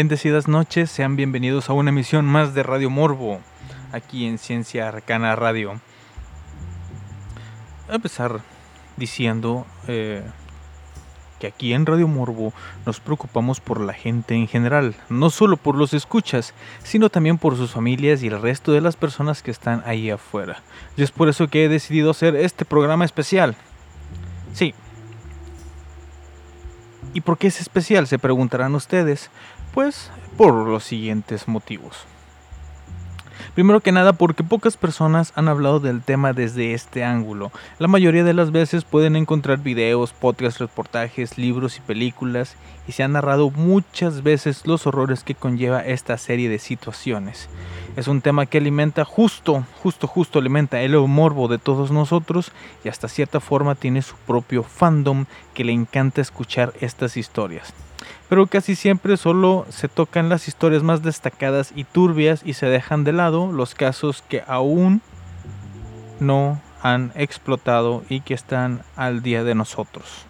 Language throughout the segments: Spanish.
Bendecidas noches, sean bienvenidos a una emisión más de Radio Morbo, aquí en Ciencia Arcana Radio. A empezar diciendo eh, que aquí en Radio Morbo nos preocupamos por la gente en general, no solo por los escuchas, sino también por sus familias y el resto de las personas que están ahí afuera. Y es por eso que he decidido hacer este programa especial. Sí. ¿Y por qué es especial? Se preguntarán ustedes. Pues por los siguientes motivos. Primero que nada porque pocas personas han hablado del tema desde este ángulo. La mayoría de las veces pueden encontrar videos, podcasts, reportajes, libros y películas y se han narrado muchas veces los horrores que conlleva esta serie de situaciones. Es un tema que alimenta justo, justo, justo alimenta el morbo de todos nosotros y hasta cierta forma tiene su propio fandom que le encanta escuchar estas historias pero casi siempre solo se tocan las historias más destacadas y turbias y se dejan de lado los casos que aún no han explotado y que están al día de nosotros.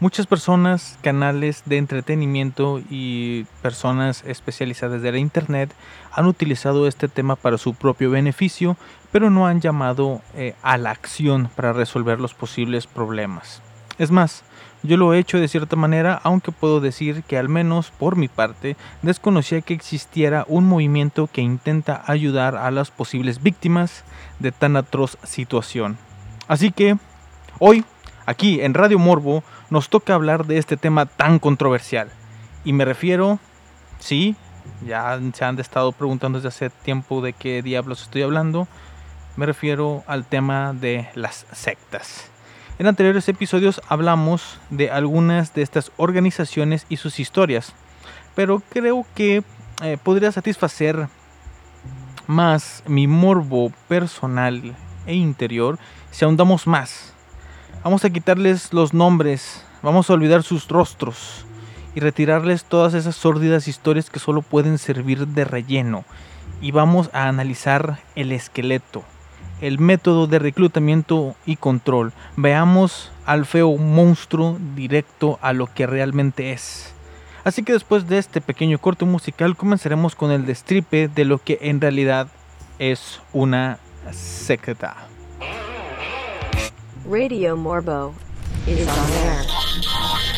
Muchas personas, canales de entretenimiento y personas especializadas de la Internet han utilizado este tema para su propio beneficio, pero no han llamado eh, a la acción para resolver los posibles problemas. Es más, yo lo he hecho de cierta manera, aunque puedo decir que al menos por mi parte desconocía que existiera un movimiento que intenta ayudar a las posibles víctimas de tan atroz situación. Así que, hoy, aquí en Radio Morbo, nos toca hablar de este tema tan controversial. Y me refiero, sí, ya se han estado preguntando desde hace tiempo de qué diablos estoy hablando. Me refiero al tema de las sectas. En anteriores episodios hablamos de algunas de estas organizaciones y sus historias, pero creo que eh, podría satisfacer más mi morbo personal e interior si ahondamos más. Vamos a quitarles los nombres, vamos a olvidar sus rostros y retirarles todas esas sórdidas historias que solo pueden servir de relleno. Y vamos a analizar el esqueleto, el método de reclutamiento y control. Veamos al feo monstruo directo a lo que realmente es. Así que después de este pequeño corte musical comenzaremos con el destripe de lo que en realidad es una secta. Radio Morbo is on air. I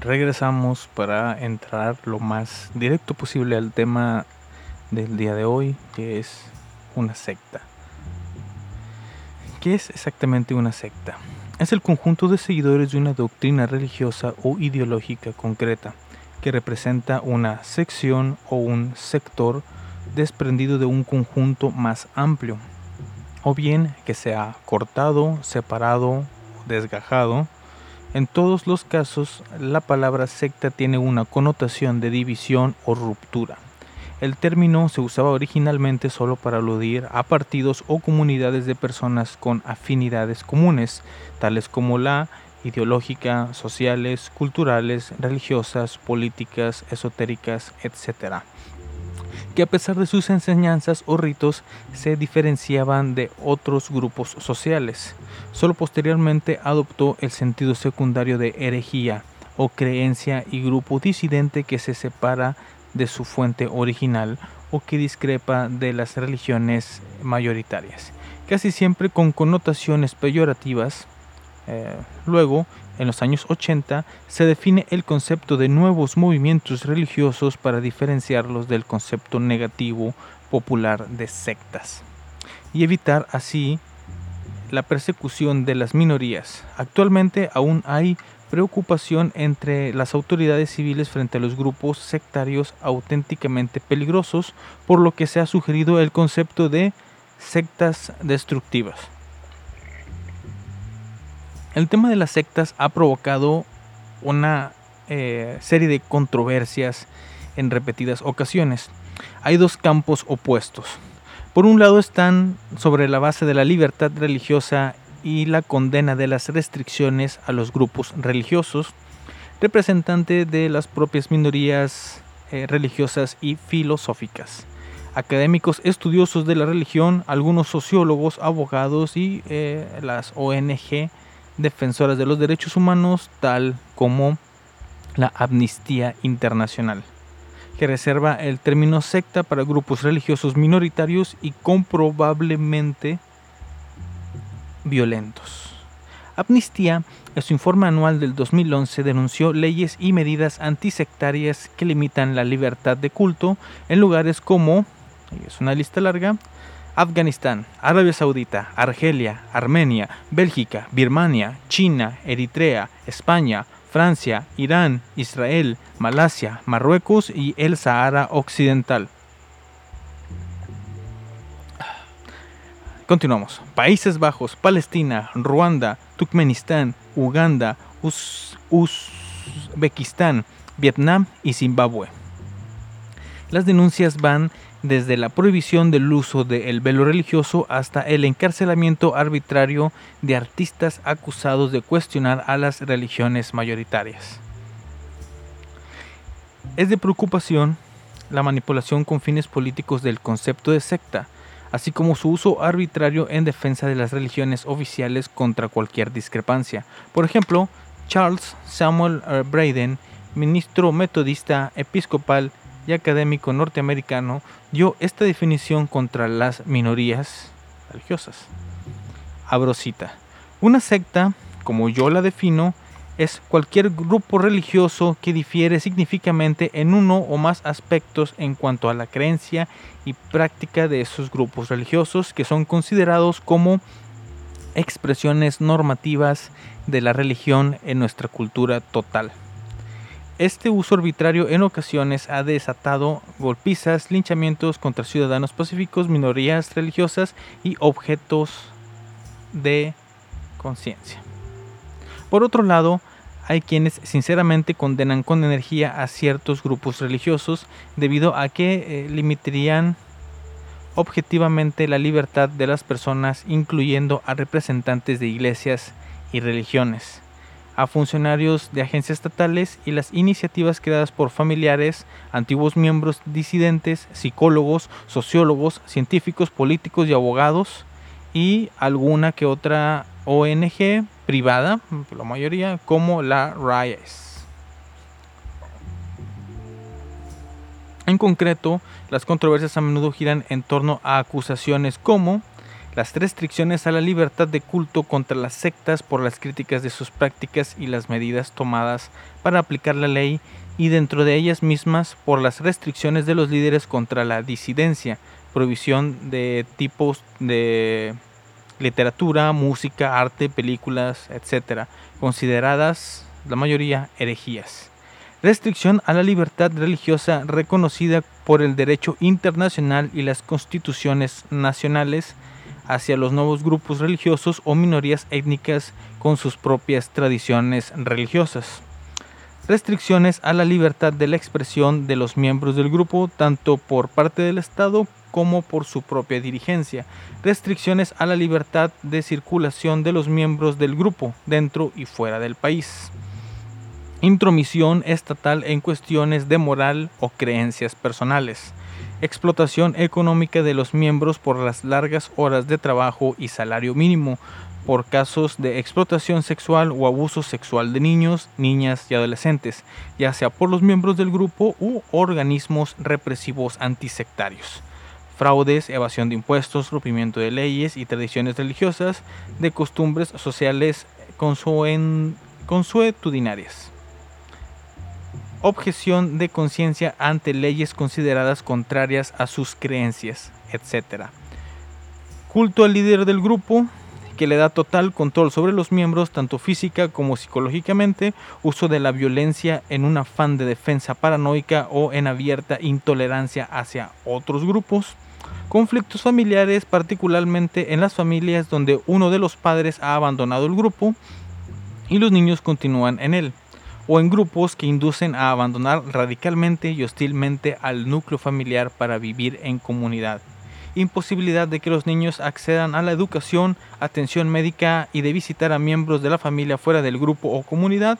regresamos para entrar lo más directo posible al tema del día de hoy, que es una secta. ¿Qué es exactamente una secta? Es el conjunto de seguidores de una doctrina religiosa o ideológica concreta, que representa una sección o un sector desprendido de un conjunto más amplio, o bien que sea cortado, separado, desgajado. En todos los casos, la palabra secta tiene una connotación de división o ruptura. El término se usaba originalmente solo para aludir a partidos o comunidades de personas con afinidades comunes, tales como la ideológica, sociales, culturales, religiosas, políticas, esotéricas, etc., que a pesar de sus enseñanzas o ritos se diferenciaban de otros grupos sociales. Solo posteriormente adoptó el sentido secundario de herejía o creencia y grupo disidente que se separa de su fuente original o que discrepa de las religiones mayoritarias, casi siempre con connotaciones peyorativas. Eh, luego, en los años 80, se define el concepto de nuevos movimientos religiosos para diferenciarlos del concepto negativo popular de sectas y evitar así la persecución de las minorías. Actualmente aún hay preocupación entre las autoridades civiles frente a los grupos sectarios auténticamente peligrosos, por lo que se ha sugerido el concepto de sectas destructivas. El tema de las sectas ha provocado una eh, serie de controversias en repetidas ocasiones. Hay dos campos opuestos. Por un lado están sobre la base de la libertad religiosa y la condena de las restricciones a los grupos religiosos, representante de las propias minorías eh, religiosas y filosóficas. Académicos estudiosos de la religión, algunos sociólogos, abogados y eh, las ONG defensoras de los derechos humanos, tal como la Amnistía Internacional, que reserva el término secta para grupos religiosos minoritarios y comprobablemente violentos. Amnistía, en su informe anual del 2011, denunció leyes y medidas antisectarias que limitan la libertad de culto en lugares como, y es una lista larga, Afganistán, Arabia Saudita, Argelia, Armenia, Bélgica, Birmania, China, Eritrea, España, Francia, Irán, Israel, Malasia, Marruecos y el Sahara Occidental. Continuamos. Países Bajos, Palestina, Ruanda, Turkmenistán, Uganda, Uz- Uzbekistán, Vietnam y Zimbabue. Las denuncias van desde la prohibición del uso del velo religioso hasta el encarcelamiento arbitrario de artistas acusados de cuestionar a las religiones mayoritarias. Es de preocupación la manipulación con fines políticos del concepto de secta, así como su uso arbitrario en defensa de las religiones oficiales contra cualquier discrepancia. Por ejemplo, Charles Samuel eh, Braden, ministro metodista episcopal y académico norteamericano, dio esta definición contra las minorías religiosas. Abro cita. Una secta, como yo la defino, es cualquier grupo religioso que difiere significativamente en uno o más aspectos en cuanto a la creencia y práctica de esos grupos religiosos que son considerados como expresiones normativas de la religión en nuestra cultura total. Este uso arbitrario en ocasiones ha desatado golpizas, linchamientos contra ciudadanos pacíficos, minorías religiosas y objetos de conciencia. Por otro lado, hay quienes sinceramente condenan con energía a ciertos grupos religiosos debido a que eh, limitarían objetivamente la libertad de las personas, incluyendo a representantes de iglesias y religiones, a funcionarios de agencias estatales y las iniciativas creadas por familiares, antiguos miembros disidentes, psicólogos, sociólogos, científicos, políticos y abogados, y alguna que otra ONG privada, la mayoría, como la RIAS. En concreto, las controversias a menudo giran en torno a acusaciones como las restricciones a la libertad de culto contra las sectas por las críticas de sus prácticas y las medidas tomadas para aplicar la ley y dentro de ellas mismas por las restricciones de los líderes contra la disidencia, prohibición de tipos de literatura, música, arte, películas, etc., consideradas la mayoría herejías. Restricción a la libertad religiosa reconocida por el derecho internacional y las constituciones nacionales hacia los nuevos grupos religiosos o minorías étnicas con sus propias tradiciones religiosas. Restricciones a la libertad de la expresión de los miembros del grupo, tanto por parte del Estado como por su propia dirigencia. Restricciones a la libertad de circulación de los miembros del grupo, dentro y fuera del país. Intromisión estatal en cuestiones de moral o creencias personales. Explotación económica de los miembros por las largas horas de trabajo y salario mínimo, por casos de explotación sexual o abuso sexual de niños, niñas y adolescentes, ya sea por los miembros del grupo u organismos represivos antisectarios. Fraudes, evasión de impuestos, rompimiento de leyes y tradiciones religiosas, de costumbres sociales consuetudinarias. Objeción de conciencia ante leyes consideradas contrarias a sus creencias, etc. Culto al líder del grupo, que le da total control sobre los miembros, tanto física como psicológicamente, uso de la violencia en un afán de defensa paranoica o en abierta intolerancia hacia otros grupos, conflictos familiares, particularmente en las familias donde uno de los padres ha abandonado el grupo y los niños continúan en él, o en grupos que inducen a abandonar radicalmente y hostilmente al núcleo familiar para vivir en comunidad imposibilidad de que los niños accedan a la educación, atención médica y de visitar a miembros de la familia fuera del grupo o comunidad.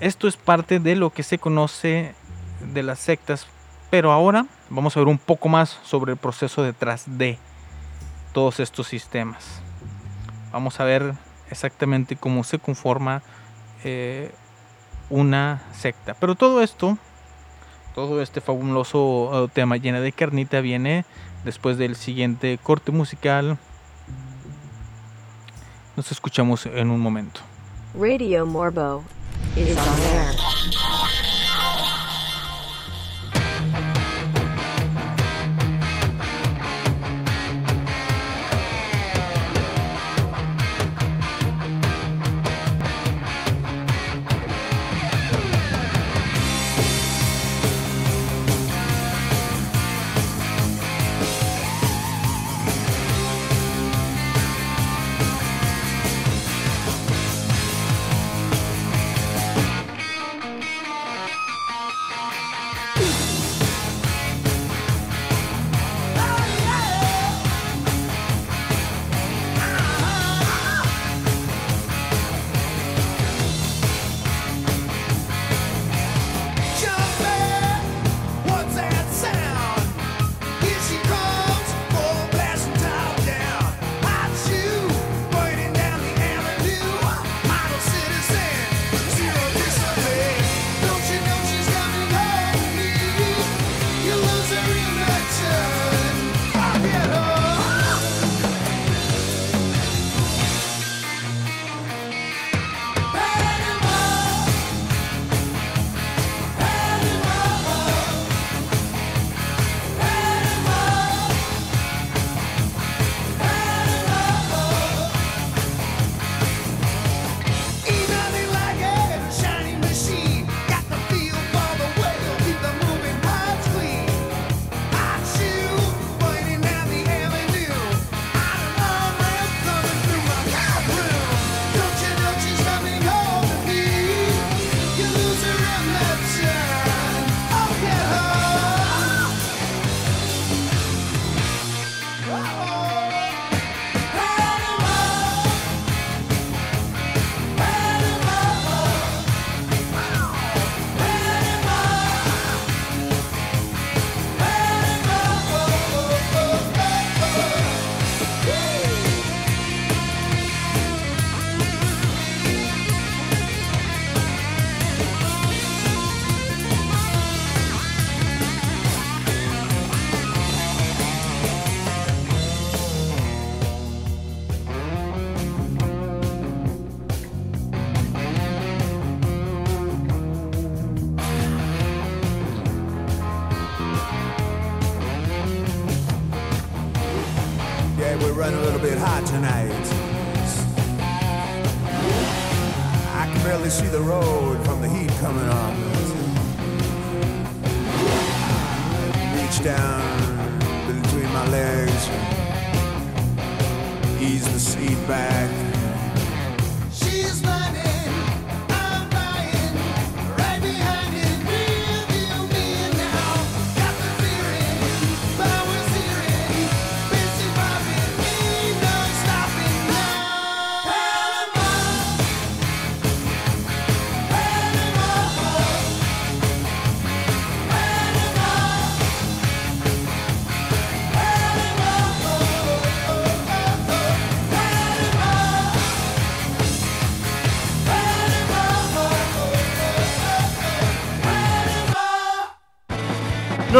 Esto es parte de lo que se conoce de las sectas, pero ahora vamos a ver un poco más sobre el proceso detrás de todos estos sistemas. Vamos a ver exactamente cómo se conforma eh, una secta. Pero todo esto, todo este fabuloso eh, tema lleno de carnita viene después del siguiente corte musical. Nos escuchamos en un momento. Radio Morbo is on air. Bit hot tonight. I can barely see the road from the heat coming on. Reach down between my legs, ease the seat back.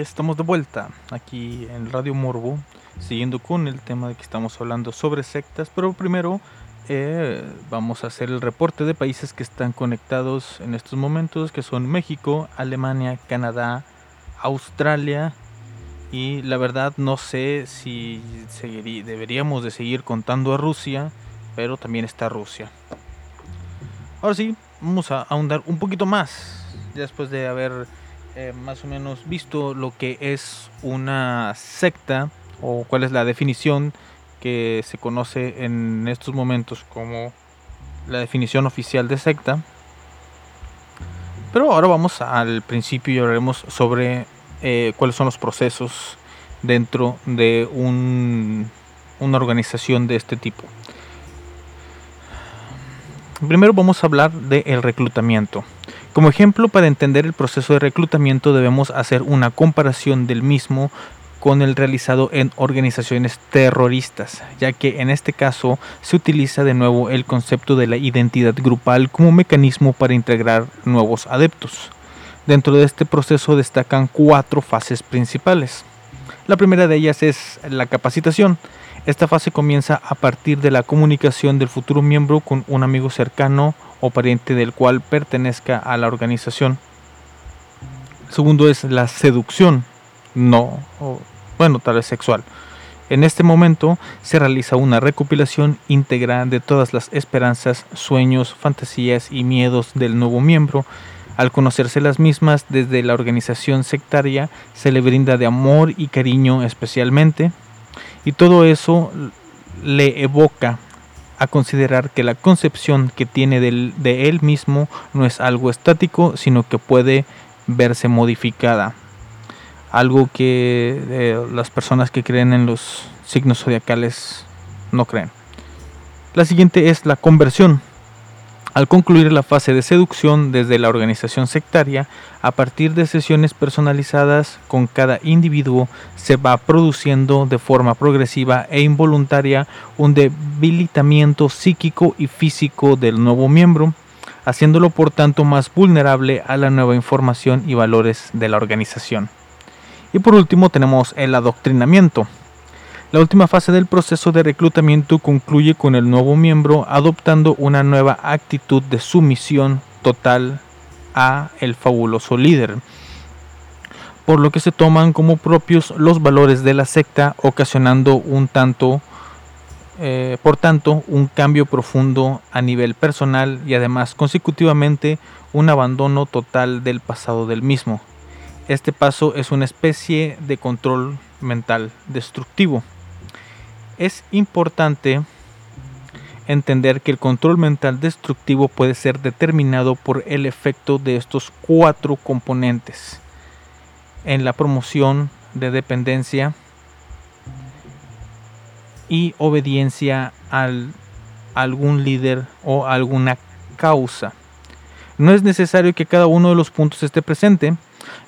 Y estamos de vuelta aquí en Radio Morbo, siguiendo con el tema de que estamos hablando sobre sectas, pero primero eh, vamos a hacer el reporte de países que están conectados en estos momentos, que son México, Alemania, Canadá, Australia y la verdad no sé si seguirí- deberíamos de seguir contando a Rusia, pero también está Rusia. Ahora sí, vamos a ahondar un poquito más, después de haber eh, más o menos visto lo que es una secta o cuál es la definición que se conoce en estos momentos como la definición oficial de secta. Pero ahora vamos al principio y hablaremos sobre eh, cuáles son los procesos dentro de un- una organización de este tipo. Primero vamos a hablar del reclutamiento. Como ejemplo, para entender el proceso de reclutamiento debemos hacer una comparación del mismo con el realizado en organizaciones terroristas, ya que en este caso se utiliza de nuevo el concepto de la identidad grupal como mecanismo para integrar nuevos adeptos. Dentro de este proceso destacan cuatro fases principales. La primera de ellas es la capacitación. Esta fase comienza a partir de la comunicación del futuro miembro con un amigo cercano o pariente del cual pertenezca a la organización. Segundo es la seducción, no, bueno, tal vez sexual. En este momento se realiza una recopilación íntegra de todas las esperanzas, sueños, fantasías y miedos del nuevo miembro. Al conocerse las mismas desde la organización sectaria, se le brinda de amor y cariño especialmente, y todo eso le evoca a considerar que la concepción que tiene del- de él mismo no es algo estático, sino que puede verse modificada. Algo que eh, las personas que creen en los signos zodiacales no creen. La siguiente es la conversión. Al concluir la fase de seducción desde la organización sectaria, a partir de sesiones personalizadas con cada individuo, se va produciendo de forma progresiva e involuntaria un debilitamiento psíquico y físico del nuevo miembro, haciéndolo por tanto más vulnerable a la nueva información y valores de la organización. Y por último tenemos el adoctrinamiento. La última fase del proceso de reclutamiento concluye con el nuevo miembro adoptando una nueva actitud de sumisión total a el fabuloso líder, por lo que se toman como propios los valores de la secta, ocasionando un tanto, eh, por tanto, un cambio profundo a nivel personal y además consecutivamente un abandono total del pasado del mismo. Este paso es una especie de control mental destructivo. Es importante entender que el control mental destructivo puede ser determinado por el efecto de estos cuatro componentes en la promoción de dependencia y obediencia al algún líder o alguna causa. No es necesario que cada uno de los puntos esté presente.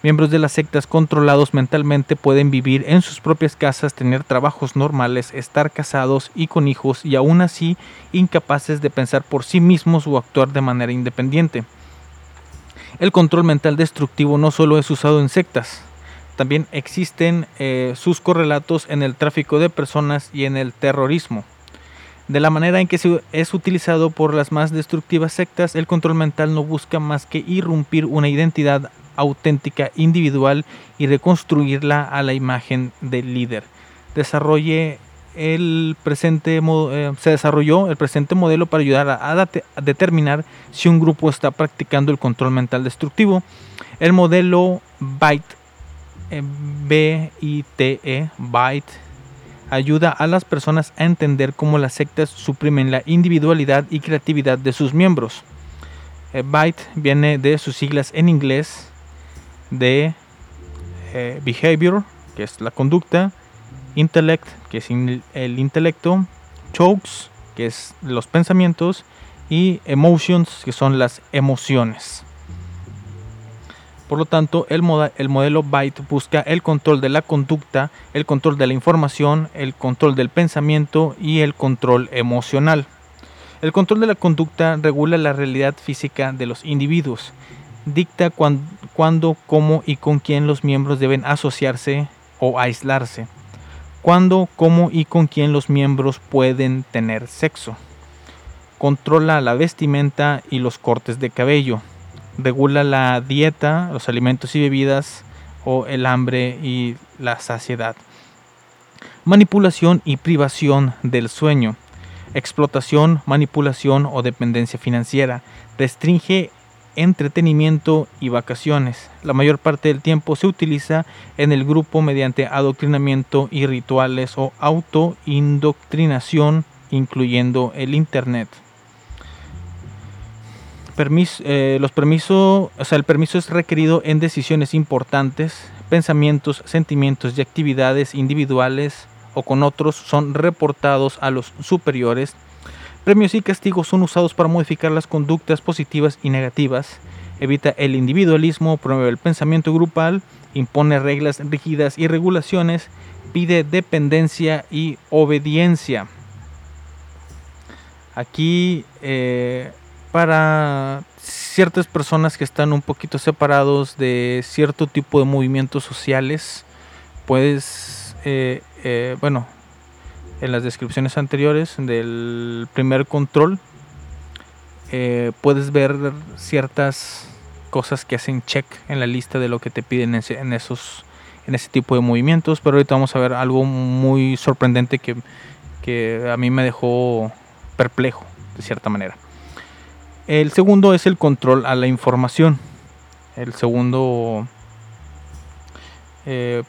Miembros de las sectas controlados mentalmente pueden vivir en sus propias casas, tener trabajos normales, estar casados y con hijos y aún así incapaces de pensar por sí mismos o actuar de manera independiente. El control mental destructivo no solo es usado en sectas, también existen eh, sus correlatos en el tráfico de personas y en el terrorismo. De la manera en que es utilizado por las más destructivas sectas, el control mental no busca más que irrumpir una identidad auténtica individual y reconstruirla a la imagen del líder. Desarrolle el presente eh, se desarrolló el presente modelo para ayudar a, determinar si un grupo está practicando el control mental destructivo. El modelo BITE, eh, B-I-T-E, BITE, ayuda a las personas a entender cómo las sectas suprimen la individualidad y creatividad de sus miembros. Eh, BITE viene de sus siglas en inglés de eh, behavior, que es la conducta, intellect, que es el intelecto, chokes, que es los pensamientos, y emotions, que son las emociones. Por lo tanto, el, moda- el modelo BITE busca el control de la conducta, el control de la información, el control del pensamiento y el control emocional. El control de la conducta regula la realidad física de los individuos. Dicta cuán- cuándo, cómo y con quién los miembros deben asociarse o aislarse, cuándo, cómo y con quién los miembros pueden tener sexo, controla la vestimenta y los cortes de cabello, regula la dieta, los alimentos y bebidas o el hambre y la saciedad, manipulación y privación del sueño, explotación, manipulación o dependencia financiera, restringe entretenimiento y vacaciones. La mayor parte del tiempo se utiliza en el grupo mediante adoctrinamiento y rituales o autoindoctrinación, incluyendo el Internet. Eh, los permisos, o sea, el permiso es requerido en decisiones importantes, pensamientos, sentimientos y actividades individuales o con otros son reportados a los superiores. Premios y castigos son usados para modificar las conductas positivas y negativas. Evita el individualismo, promueve el pensamiento grupal, impone reglas rígidas y regulaciones, pide dependencia y obediencia. Aquí eh, para ciertas personas que están un poquito separados de cierto tipo de movimientos sociales, puedes, eh, eh, bueno, en las descripciones anteriores del primer control, eh, puedes ver ciertas cosas que hacen check en la lista de lo que te piden en, esos en ese tipo de movimientos, pero ahorita vamos a ver algo muy sorprendente que, que a mí me dejó perplejo de cierta manera. El segundo es el control a la información. El segundo eh,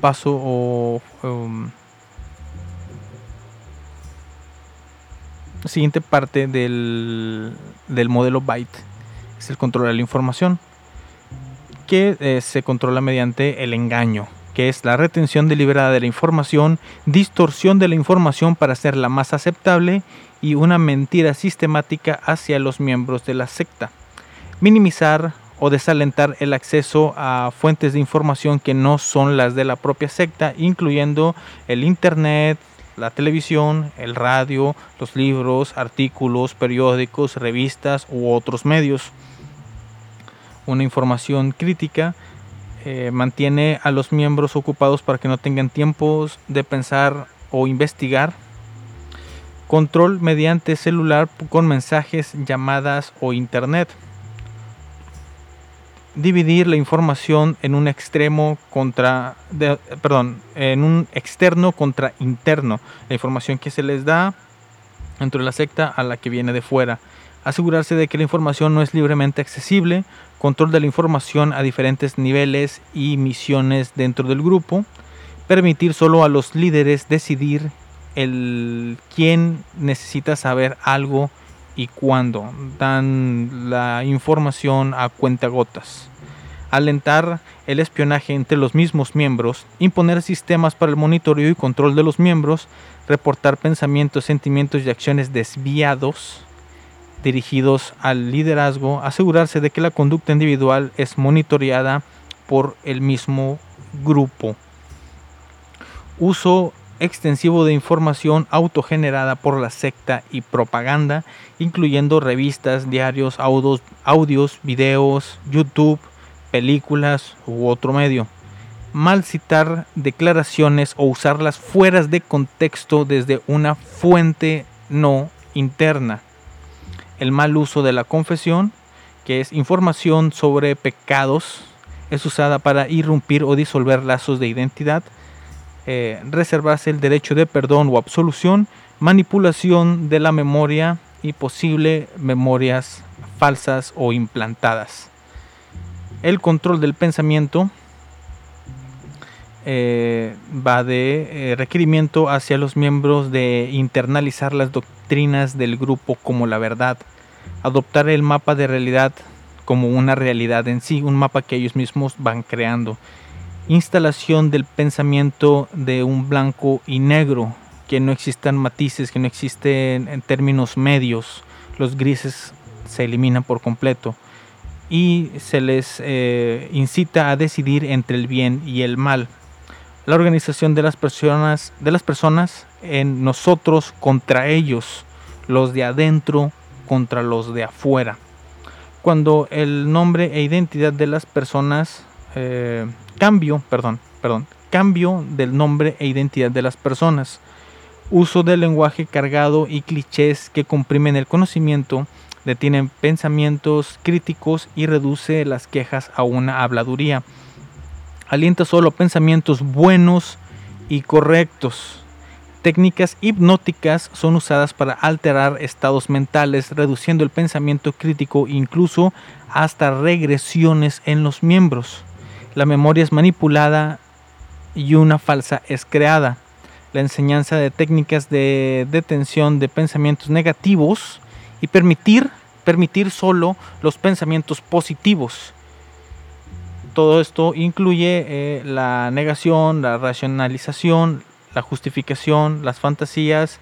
paso o um, siguiente parte del, del modelo byte es el control de la información que eh, se controla mediante el engaño que es la retención deliberada de la información, distorsión de la información para hacerla más aceptable y una mentira sistemática hacia los miembros de la secta. Minimizar o desalentar el acceso a fuentes de información que no son las de la propia secta, incluyendo el Internet, la televisión, el radio, los libros, artículos, periódicos, revistas u otros medios. Una información crítica eh, mantiene a los miembros ocupados para que no tengan tiempos de pensar o investigar. Control mediante celular con mensajes, llamadas o internet. Dividir la información en un extremo contra, de- perdón, en un externo contra interno. La información que se les da dentro de la secta a la que viene de fuera. Asegurarse de que la información no es libremente accesible. Control de la información a diferentes niveles y misiones dentro del grupo. Permitir solo a los líderes decidir el quién necesita saber algo y cuándo. Dan la información a cuentagotas. Alentar el espionaje entre los mismos miembros. Imponer sistemas para el monitoreo y control de los miembros. Reportar pensamientos, sentimientos y acciones desviados dirigidos al liderazgo. Asegurarse de que la conducta individual es monitoreada por el mismo grupo uso extensivo de información autogenerada por la secta y propaganda, incluyendo revistas, diarios, audios, videos, YouTube, películas u otro medio. Mal citar declaraciones o usarlas fuera de contexto desde una fuente no interna. El mal uso de la confesión, que es información sobre pecados, es usada para irrumpir o disolver lazos de identidad eh, reservarse el derecho de perdón o absolución, manipulación de la memoria y posible memorias falsas o implantadas. El control del pensamiento eh, va de eh, requerimiento hacia los miembros de internalizar las doctrinas del grupo como la verdad, adoptar el mapa de realidad como una realidad en sí, un mapa que ellos mismos van creando instalación del pensamiento de un blanco y negro, que no existan matices, que no existen en términos medios, los grises se eliminan por completo y se les eh, incita a decidir entre el bien y el mal. La organización de las personas, de las personas en nosotros contra ellos, los de adentro contra los de afuera. cuando el nombre e identidad de las personas eh, cambio, perdón, perdón, cambio del nombre e identidad de las personas, uso del lenguaje cargado y clichés que comprimen el conocimiento, detienen pensamientos críticos y reduce las quejas a una habladuría. Alienta solo pensamientos buenos y correctos. Técnicas hipnóticas son usadas para alterar estados mentales, reduciendo el pensamiento crítico incluso hasta regresiones en los miembros. La memoria es manipulada y una falsa es creada. La enseñanza de técnicas de detención de pensamientos negativos y permitir, permitir solo los pensamientos positivos. Todo esto incluye eh, la negación, la racionalización, la justificación, las fantasías.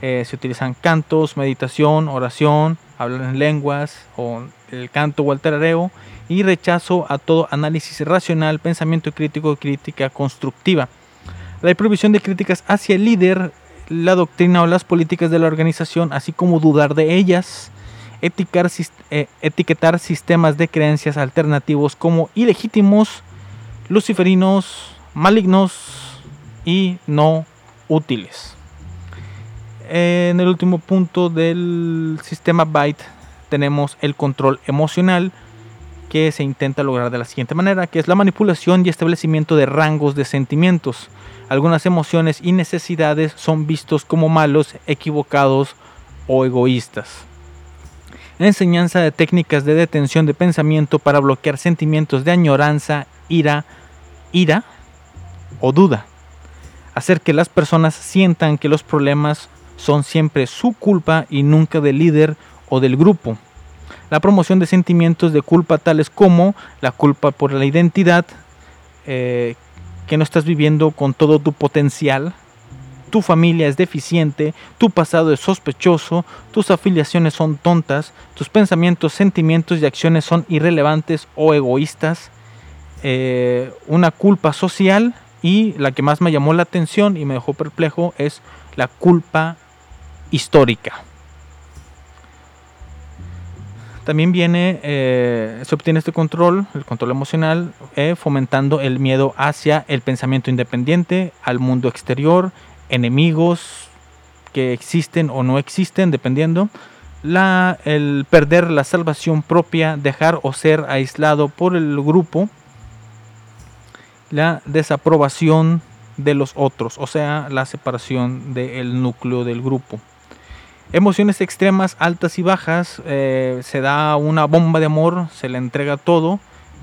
eh, se utilizan cantos, meditación, oración, hablar en lenguas o el canto o el tarareo y rechazo a todo análisis racional, pensamiento crítico, crítica constructiva. La prohibición de críticas hacia el líder, la doctrina o las políticas de la organización, así como dudar de ellas, eh, etiquetar sistemas de creencias alternativos como ilegítimos, luciferinos, malignos y no útiles. En el último punto del sistema Byte tenemos el control emocional que se intenta lograr de la siguiente manera, que es la manipulación y establecimiento de rangos de sentimientos. Algunas emociones y necesidades son vistos como malos, equivocados o egoístas. Enseñanza de técnicas de detención de pensamiento para bloquear sentimientos de añoranza, ira, ira o duda. Hacer que las personas sientan que los problemas son siempre su culpa y nunca del líder o del grupo. La promoción de sentimientos de culpa tales como la culpa por la identidad, eh, que no estás viviendo con todo tu potencial, tu familia es deficiente, tu pasado es sospechoso, tus afiliaciones son tontas, tus pensamientos, sentimientos y acciones son irrelevantes o egoístas, eh, una culpa social y la que más me llamó la atención y me dejó perplejo es la culpa histórica. También viene, eh, se obtiene este control, el control emocional, eh, fomentando el miedo hacia el pensamiento independiente, al mundo exterior, enemigos que existen o no existen, dependiendo. El perder la salvación propia, dejar o ser aislado por el grupo, la desaprobación de los otros, o sea, la separación del núcleo del grupo. Emociones extremas, altas y bajas, eh, se da una bomba de amor, se le entrega todo,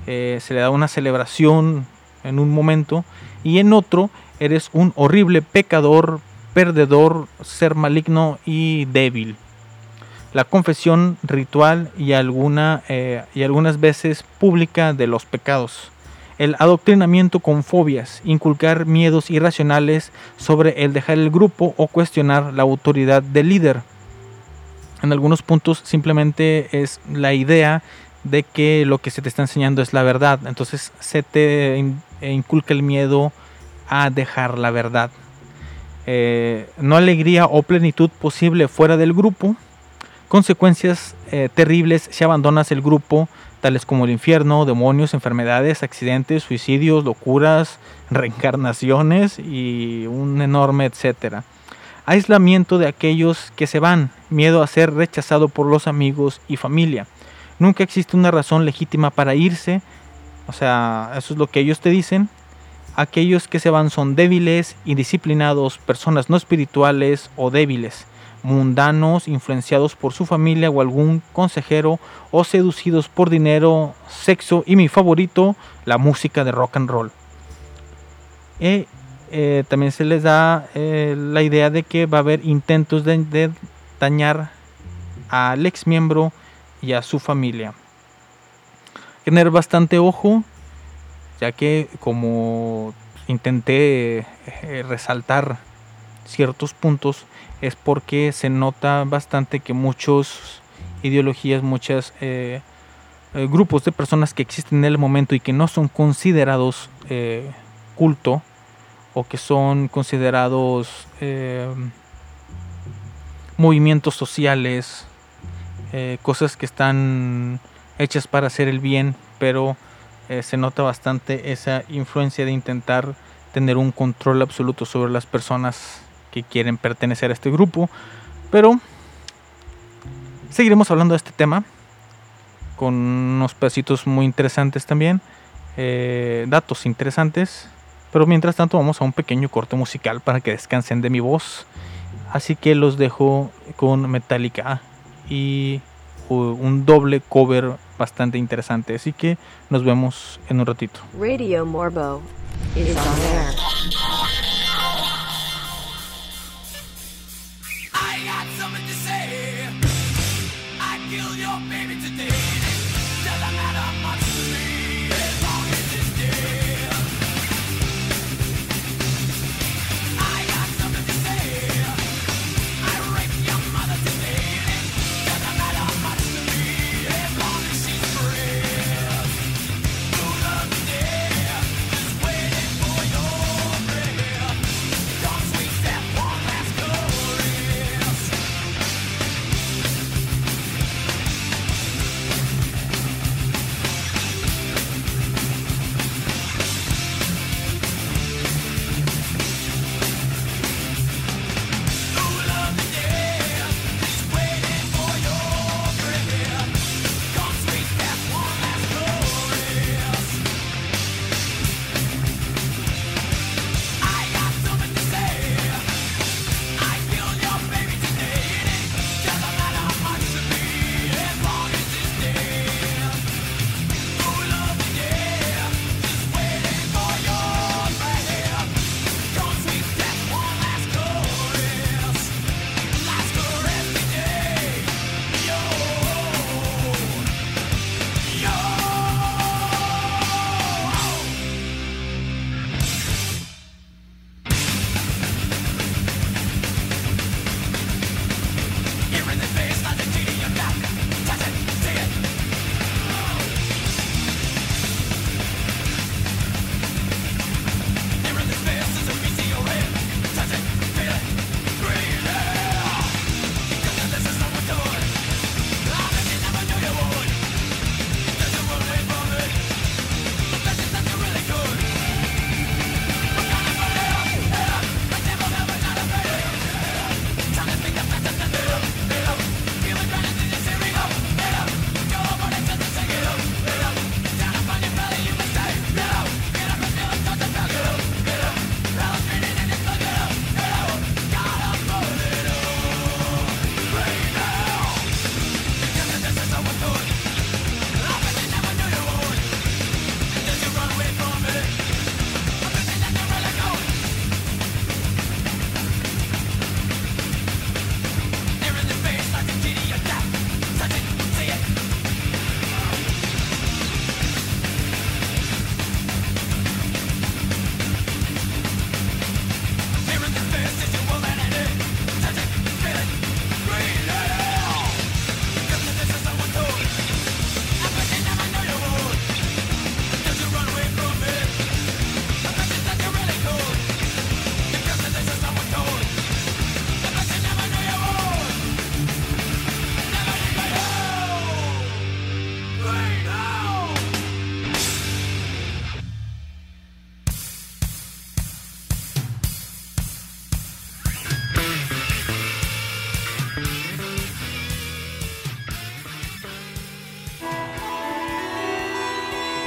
eh, se le da una celebración en un momento y en otro eres un horrible pecador, perdedor, ser maligno y débil. La confesión ritual y, alguna, eh, y algunas veces pública de los pecados. El adoctrinamiento con fobias, inculcar miedos irracionales sobre el dejar el grupo o cuestionar la autoridad del líder. En algunos puntos simplemente es la idea de que lo que se te está enseñando es la verdad. Entonces se te eh, inculca el miedo a dejar la verdad. Eh, no alegría o plenitud posible fuera del grupo. Consecuencias eh, terribles si abandonas el grupo, tales como el infierno, demonios, enfermedades, accidentes, suicidios, locuras, reencarnaciones y un enorme etcétera. Aislamiento de aquellos que se van, miedo a ser rechazado por los amigos y familia. Nunca existe una razón legítima para irse, o sea, eso es lo que ellos te dicen. Aquellos que se van son débiles, indisciplinados, personas no espirituales o débiles, mundanos, influenciados por su familia o algún consejero o seducidos por dinero, sexo y mi favorito, la música de rock and roll. Y eh, también se les da eh, la idea de que va a haber intentos de, dañar al ex miembro y a su familia. Tener bastante ojo, ya que como intenté eh, resaltar ciertos puntos, es porque se nota bastante que muchos ideologías, muchos grupos de personas que existen en el momento y que no son considerados culto o que son considerados eh, movimientos sociales, eh, cosas que están hechas para hacer el bien, pero eh, se nota bastante esa influencia de intentar tener un control absoluto sobre las personas que quieren pertenecer a este grupo. Pero seguiremos hablando de este tema con unos pedacitos muy interesantes también, datos interesantes. Pero mientras tanto vamos a un pequeño corte musical para que descansen de mi voz. Así que los dejo con Metallica y un doble cover bastante interesante. Así que nos vemos en un ratito. Radio Morbo is on.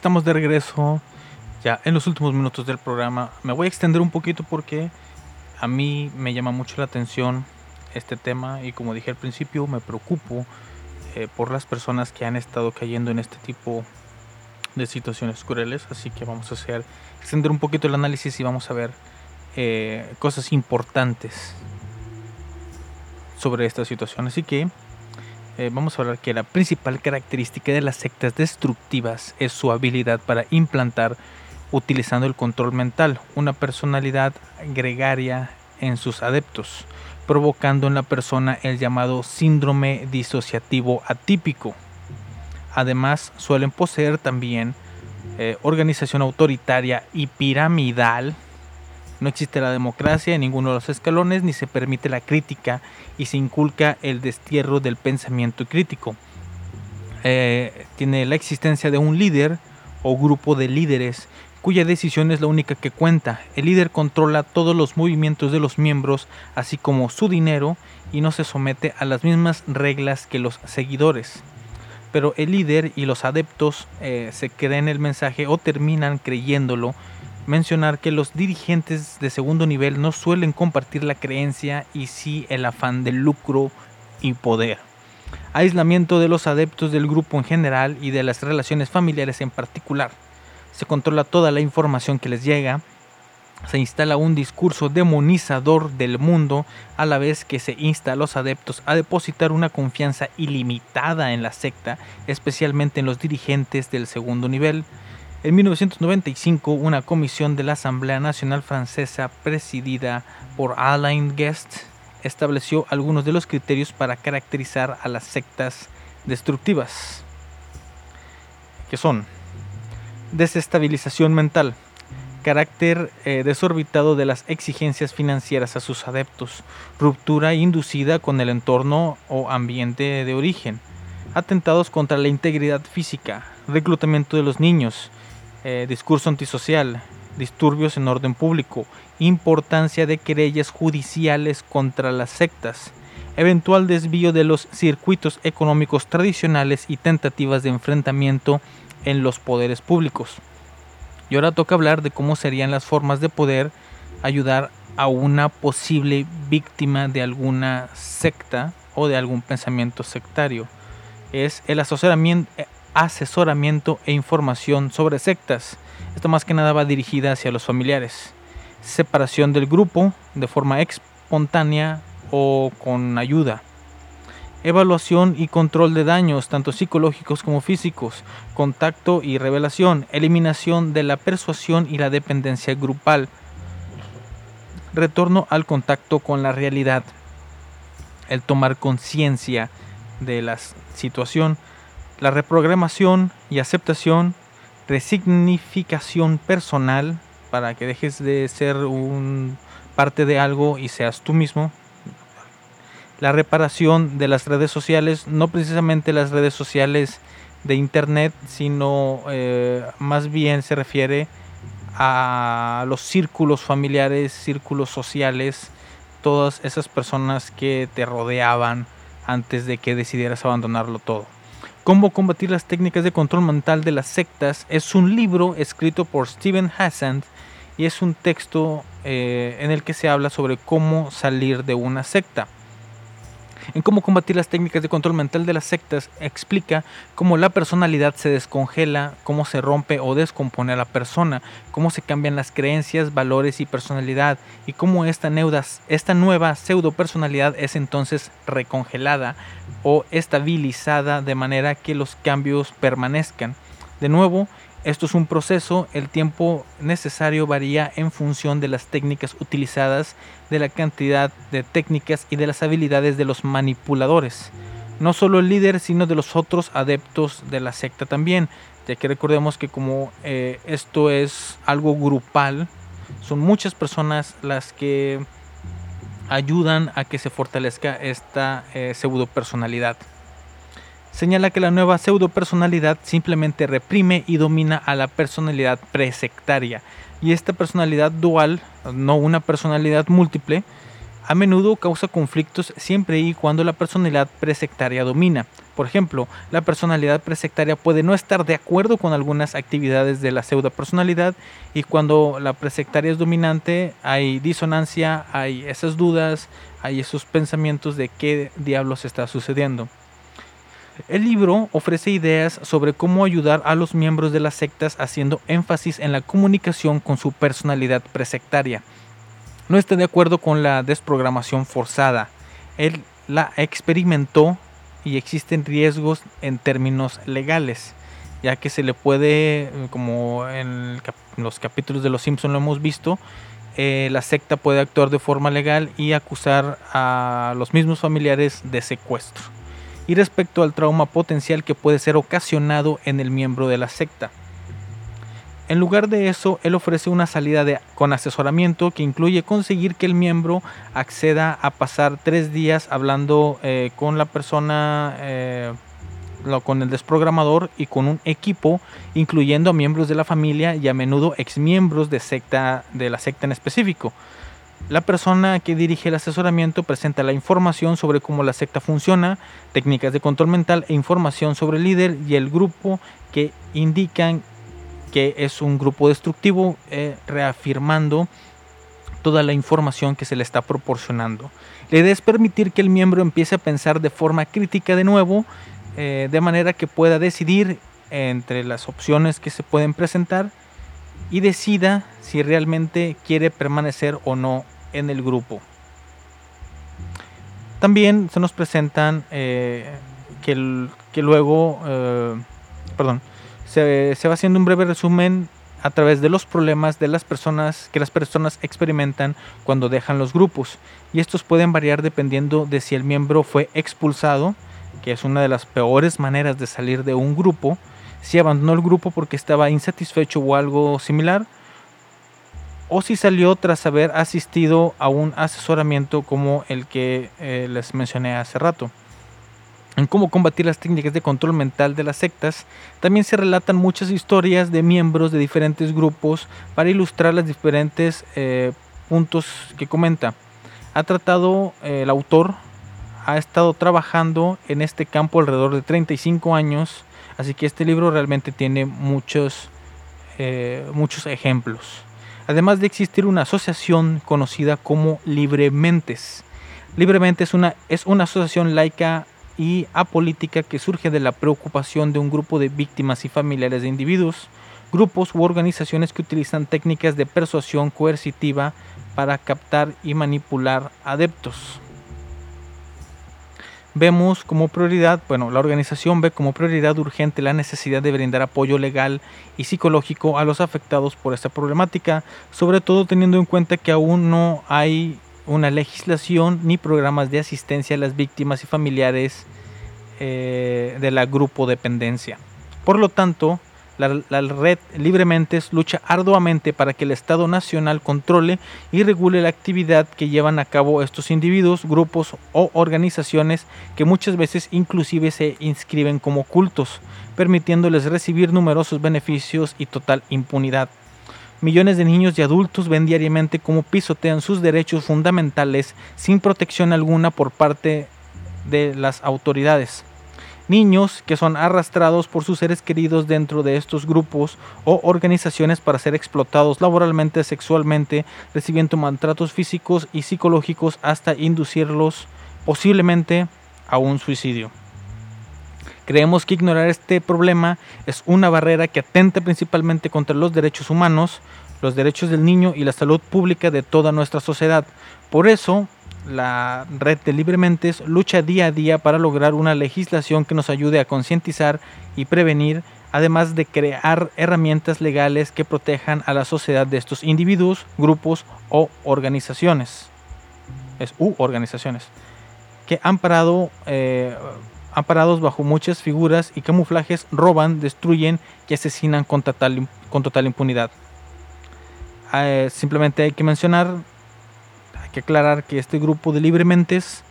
Estamos de regreso, ya en los últimos minutos del programa. Me voy a extender un poquito porque a mí me llama mucho la atención este tema y como dije al principio, me preocupo eh, por las personas que han estado cayendo en este tipo de situaciones crueles. Así que vamos a hacer, extender un poquito el análisis y vamos a ver eh, cosas importantes sobre esta situación. Así que eh, vamos a hablar que la principal característica de las sectas destructivas es su habilidad para implantar, utilizando el control mental, una personalidad gregaria en sus adeptos, provocando en la persona el llamado síndrome disociativo atípico. Además, suelen poseer también eh, organización autoritaria y piramidal. No existe la democracia en ninguno de los escalones, ni se permite la crítica y se inculca el destierro del pensamiento crítico. Eh, tiene la existencia de un líder o grupo de líderes cuya decisión es la única que cuenta. El líder controla todos los movimientos de los miembros, así como su dinero, y no se somete a las mismas reglas que los seguidores. Pero el líder y los adeptos eh, se creen el mensaje o terminan creyéndolo. Mencionar que los dirigentes de segundo nivel no suelen compartir la creencia y sí el afán de lucro y poder. Aislamiento de los adeptos del grupo en general y de las relaciones familiares en particular se controla toda la información que les llega, se instala un discurso demonizador del mundo a la vez que se insta a los adeptos a depositar una confianza ilimitada en la secta, especialmente en los dirigentes del segundo nivel. En 1995, una comisión de la Asamblea Nacional Francesa presidida por Alain Guest estableció algunos de los criterios para caracterizar a las sectas destructivas, que son desestabilización mental, carácter eh, desorbitado de las exigencias financieras a sus adeptos, ruptura inducida con el entorno o ambiente de origen, atentados contra la integridad física, reclutamiento de los niños, eh, discurso antisocial, disturbios en orden público, importancia de querellas judiciales contra las sectas, eventual desvío de los circuitos económicos tradicionales y tentativas de enfrentamiento en los poderes públicos. Y ahora toca hablar de cómo serían las formas de poder ayudar a una posible víctima de alguna secta o de algún pensamiento sectario. Es el asesoramiento, asesoramiento e información sobre sectas. Esto más que nada va dirigida hacia los familiares. Separación del grupo de forma espontánea o con ayuda. Evaluación y control de daños, tanto psicológicos como físicos, contacto y revelación, eliminación de la persuasión y la dependencia grupal, retorno al contacto con la realidad, el tomar conciencia de la situación, la reprogramación y aceptación, resignificación personal, para que dejes de ser un parte de algo y seas tú mismo, la reparación de las redes sociales, no precisamente las redes sociales de internet, sino eh, más bien se refiere a los círculos familiares, círculos sociales, todas esas personas que te rodeaban antes de que decidieras abandonarlo todo. Cómo combatir las técnicas de control mental de las sectas es un libro escrito por Steven Hassand y es un texto eh, en el que se habla sobre cómo salir de una secta en cómo combatir las técnicas de control mental de las sectas, explica cómo la personalidad se descongela, cómo se rompe o descompone a la persona, cómo se cambian las creencias, valores y personalidad, y cómo esta, esta nueva pseudo personalidad es entonces recongelada o estabilizada de manera que los cambios permanezcan. De nuevo, esto es un proceso, el tiempo necesario varía en función de las técnicas utilizadas, de la cantidad de técnicas y de las habilidades de los manipuladores. No solo el líder, sino de los otros adeptos de la secta también, ya que recordemos que como eh, esto es algo grupal, son muchas personas las que ayudan a que se fortalezca esta eh, pseudo personalidad señala que la nueva pseudo-personalidad simplemente reprime y domina a la personalidad presectaria. Y esta personalidad dual, no una personalidad múltiple, a menudo causa conflictos siempre y cuando la personalidad presectaria domina. Por ejemplo, la personalidad presectaria puede no estar de acuerdo con algunas actividades de la pseudo personalidad y cuando la presectaria es dominante hay disonancia, hay esas dudas, hay esos pensamientos de qué diablos está sucediendo. El libro ofrece ideas sobre cómo ayudar a los miembros de las sectas haciendo énfasis en la comunicación con su personalidad presectaria. No está de acuerdo con la desprogramación forzada. Él la experimentó y existen riesgos en términos legales, ya que se le puede, como en los capítulos de Los Simpson lo hemos visto, eh, la secta puede actuar de forma legal y acusar a los mismos familiares de secuestro. Y respecto al trauma potencial que puede ser ocasionado en el miembro de la secta. En lugar de eso, él ofrece una salida con asesoramiento que incluye conseguir que el miembro acceda a pasar tres días hablando eh, con la persona, eh, con el desprogramador y con un equipo, incluyendo a miembros de la familia y a menudo exmiembros de, secta, de la secta en específico. La persona que dirige el asesoramiento presenta la información sobre cómo la secta funciona, técnicas de control mental e información sobre el líder y el grupo que indican que es un grupo destructivo, eh, reafirmando toda la información que se le está proporcionando. La idea es permitir que el miembro empiece a pensar de forma crítica de nuevo, eh, de manera que pueda decidir entre las opciones que se pueden presentar y decida si realmente quiere permanecer o no en el grupo. También se nos presentan eh, que, que luego, eh, perdón, se, se va haciendo un breve resumen a través de los problemas de las personas que las personas experimentan cuando dejan los grupos y estos pueden variar dependiendo de si el miembro fue expulsado, que es una de las peores maneras de salir de un grupo, si abandonó el grupo porque estaba insatisfecho o algo similar, o si salió tras haber asistido a un asesoramiento como el que eh, les mencioné hace rato. En cómo combatir las técnicas de control mental de las sectas, también se relatan muchas historias de miembros de diferentes grupos para ilustrar los diferentes eh, puntos que comenta. Ha tratado eh, el autor, ha estado trabajando en este campo alrededor de 35 años, así que este libro realmente tiene muchos, muchos ejemplos. Además de existir una asociación conocida como Librementes. Libremente es una, es una asociación laica y apolítica que surge de la preocupación de un grupo de víctimas y familiares de individuos, grupos u organizaciones que utilizan técnicas de persuasión coercitiva para captar y manipular adeptos. Vemos como prioridad, bueno, la organización ve como prioridad urgente la necesidad de brindar apoyo legal y psicológico a los afectados por esta problemática, sobre todo teniendo en cuenta que aún no hay una legislación ni programas de asistencia a las víctimas y familiares eh, de la grupo dependencia. Por lo tanto, la, red Libremente lucha arduamente para que el Estado Nacional controle y regule la actividad que llevan a cabo estos individuos, grupos o organizaciones que muchas veces inclusive se inscriben como cultos, permitiéndoles recibir numerosos beneficios y total impunidad. Millones de niños y adultos ven diariamente cómo pisotean sus derechos fundamentales sin protección alguna por parte de las autoridades. Niños que son arrastrados por sus seres queridos dentro de estos grupos o organizaciones para ser explotados laboralmente, sexualmente, recibiendo maltratos físicos y psicológicos hasta inducirlos posiblemente a un suicidio. Creemos que ignorar este problema es una barrera que atenta principalmente contra los derechos humanos, los derechos del niño y la salud pública de toda nuestra sociedad. Por eso, la red de Librementes lucha día a día para lograr una legislación que nos ayude a concientizar y prevenir, además de crear herramientas legales que protejan a la sociedad de estos individuos, grupos o organizaciones. Es u organizaciones que amparado, eh, amparados bajo muchas figuras y camuflajes roban, destruyen y asesinan con total, con total impunidad. Eh, simplemente hay que mencionar, hay que aclarar que este grupo de Librementes,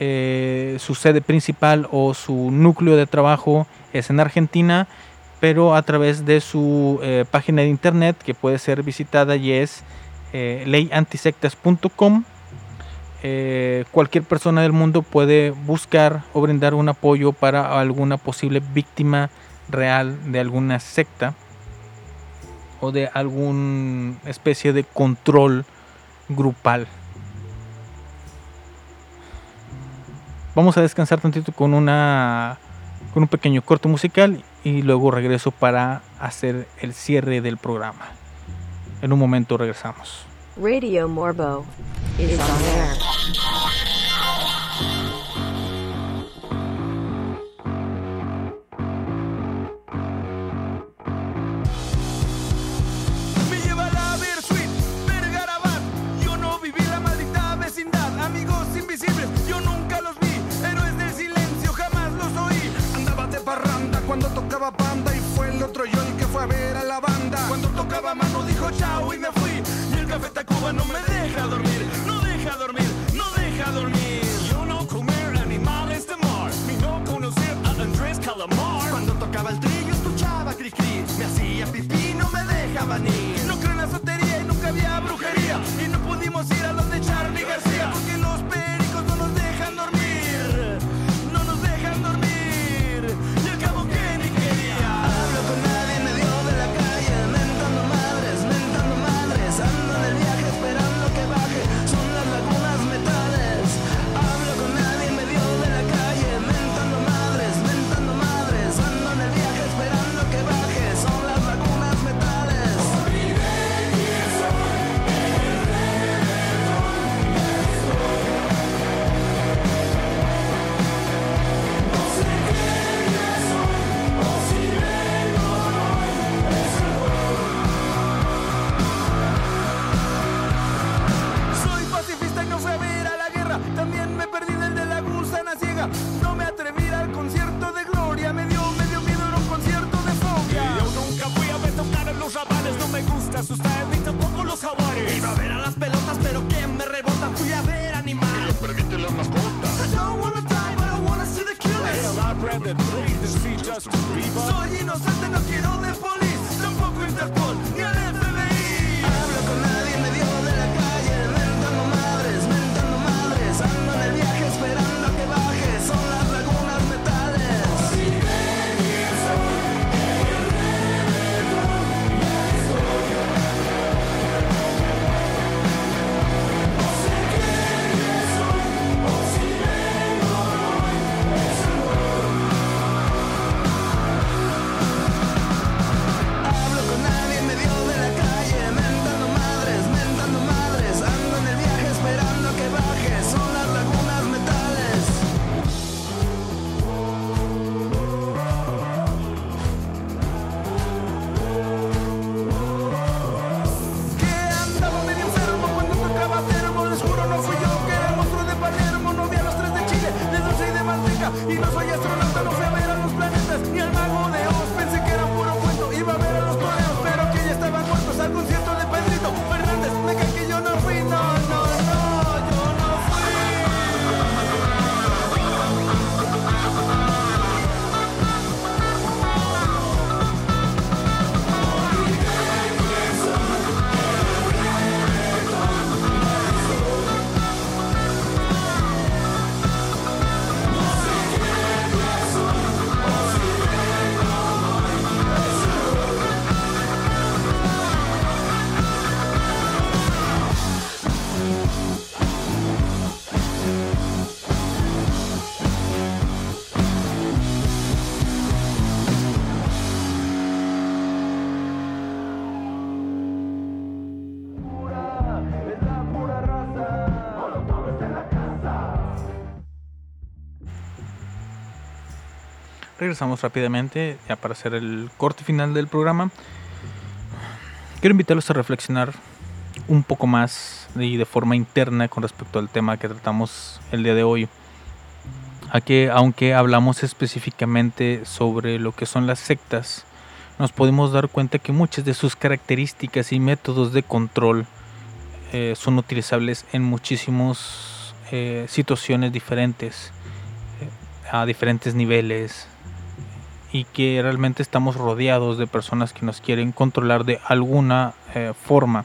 eh, su sede principal o su núcleo de trabajo es en Argentina, pero a través de su eh, página de internet que puede ser visitada y es eh, leyantisectas.com eh, cualquier persona del mundo puede buscar o brindar un apoyo para alguna posible víctima real de alguna secta o de alguna especie de control grupal. Vamos a descansar tantito con una con un pequeño corto musical y luego regreso para hacer el cierre del programa. En un momento regresamos. Radio Morbo is on air. Parranda cuando tocaba banda. Y fue el otro yo el que fue a ver a la banda. Cuando tocaba mano dijo chao y me fui. Y el café Tacuba no me deja dormir. No deja dormir, no deja dormir. Yo no comer animales de mar. Ni no conocer a Andrés Calamar. Cuando tocaba el trillo escuchaba cri cri. Me hacía pipí, no me dejaba ni. No creo en la sotería y nunca había brujería. Y no pudimos ir a los de Charlie García. Porque los pericos no nos dejan dormir. No nos dejan dormir. Regresamos rápidamente ya para hacer el corte final del programa. Quiero invitarlos a reflexionar un poco más y de forma interna con respecto al tema que tratamos el día de hoy. A que aunque hablamos específicamente sobre lo que son las sectas, nos podemos dar cuenta que muchas de sus características y métodos de control eh, son utilizables en muchísimas situaciones diferentes, eh, a diferentes niveles, y que realmente estamos rodeados de personas que nos quieren controlar de alguna eh, forma.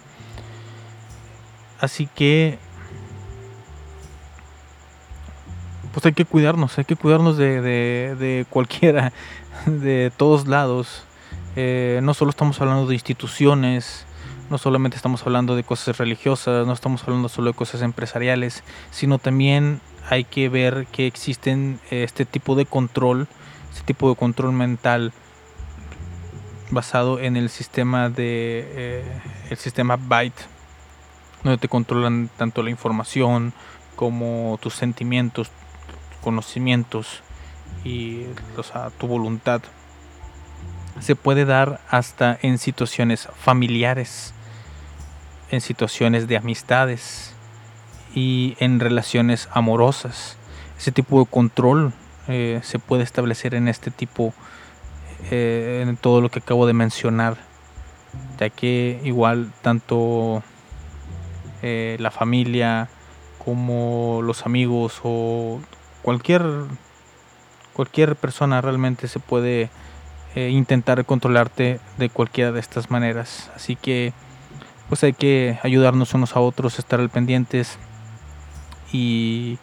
Así que pues hay que cuidarnos, hay que cuidarnos de, de- de cualquiera, de todos lados. Eh, no solo estamos hablando de instituciones, no solamente estamos hablando de cosas religiosas, no estamos hablando solo de cosas empresariales, sino también hay que ver que existen eh, este tipo de control, este tipo de control mental basado en el sistema de eh, el sistema byte donde te controlan tanto la información como tus sentimientos, conocimientos y tu voluntad. Se puede dar hasta en situaciones familiares, en situaciones de amistades y en relaciones amorosas. Ese tipo de control eh, se puede establecer en este tipo, eh, en todo lo que acabo de mencionar, ya que igual tanto eh, la familia como los amigos o cualquier cualquier persona realmente se puede intentar controlarte de cualquiera de estas maneras. Así que pues hay que ayudarnos unos a otros estar al pendientes y,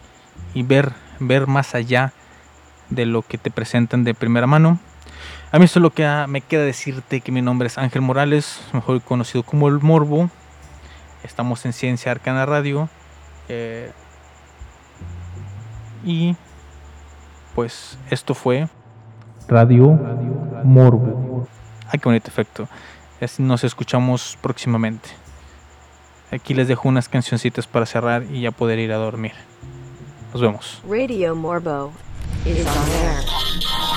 y ver ver más allá de lo que te presentan de primera mano a mí solo queda, me queda decirte que mi nombre es Ángel Morales, mejor conocido como El Morbo. Estamos en Ciencia Arcana Radio. eh, y pues esto fue. Radio Morbo. Ay, qué bonito efecto. Es- Nos escuchamos próximamente. Aquí les dejo unas cancioncitas para cerrar y ya poder ir a dormir. Nos vemos. Radio Morbo is on air.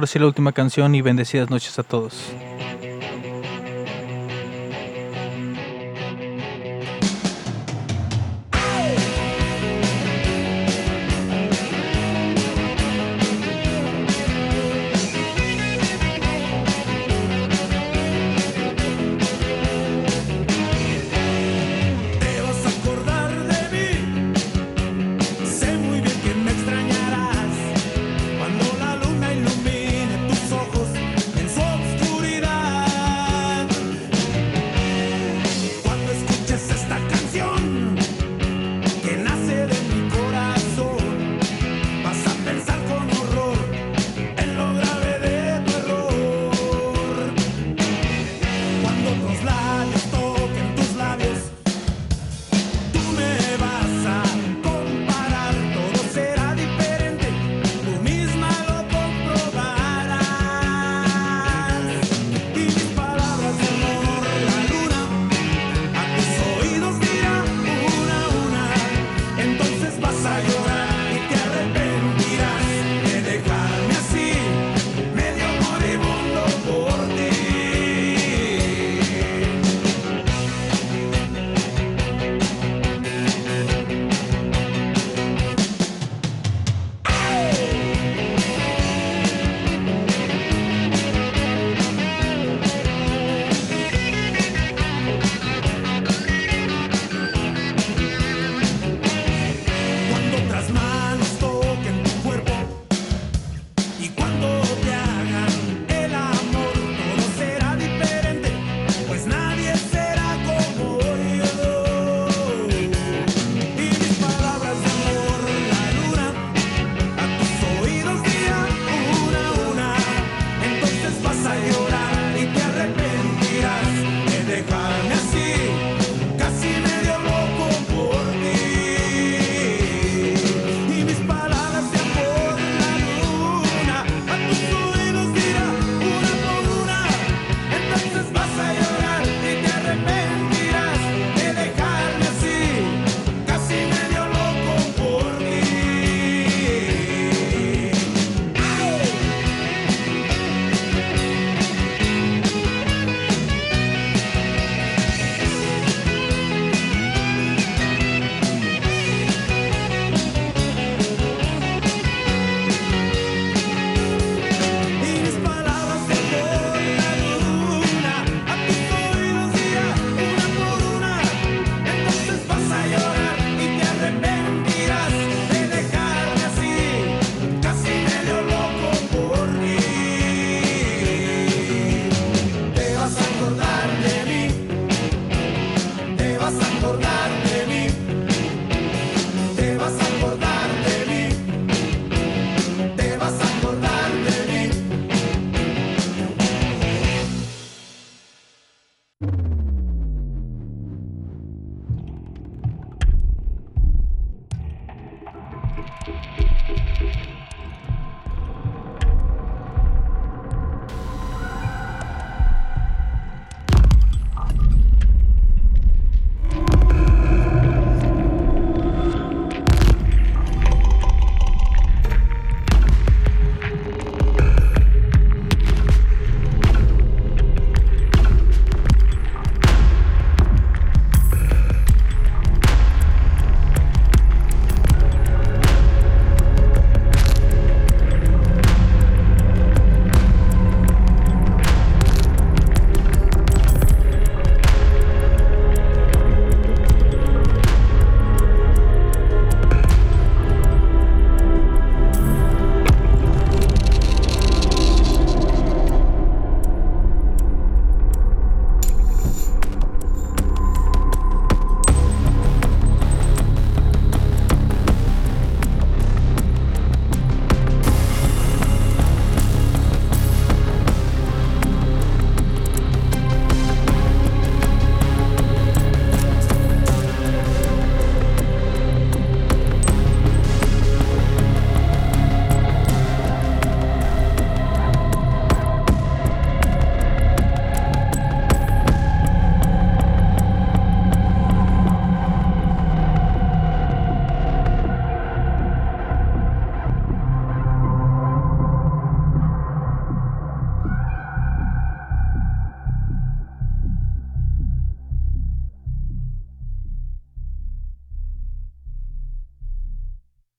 Ahora sí la última canción y bendecidas noches a todos.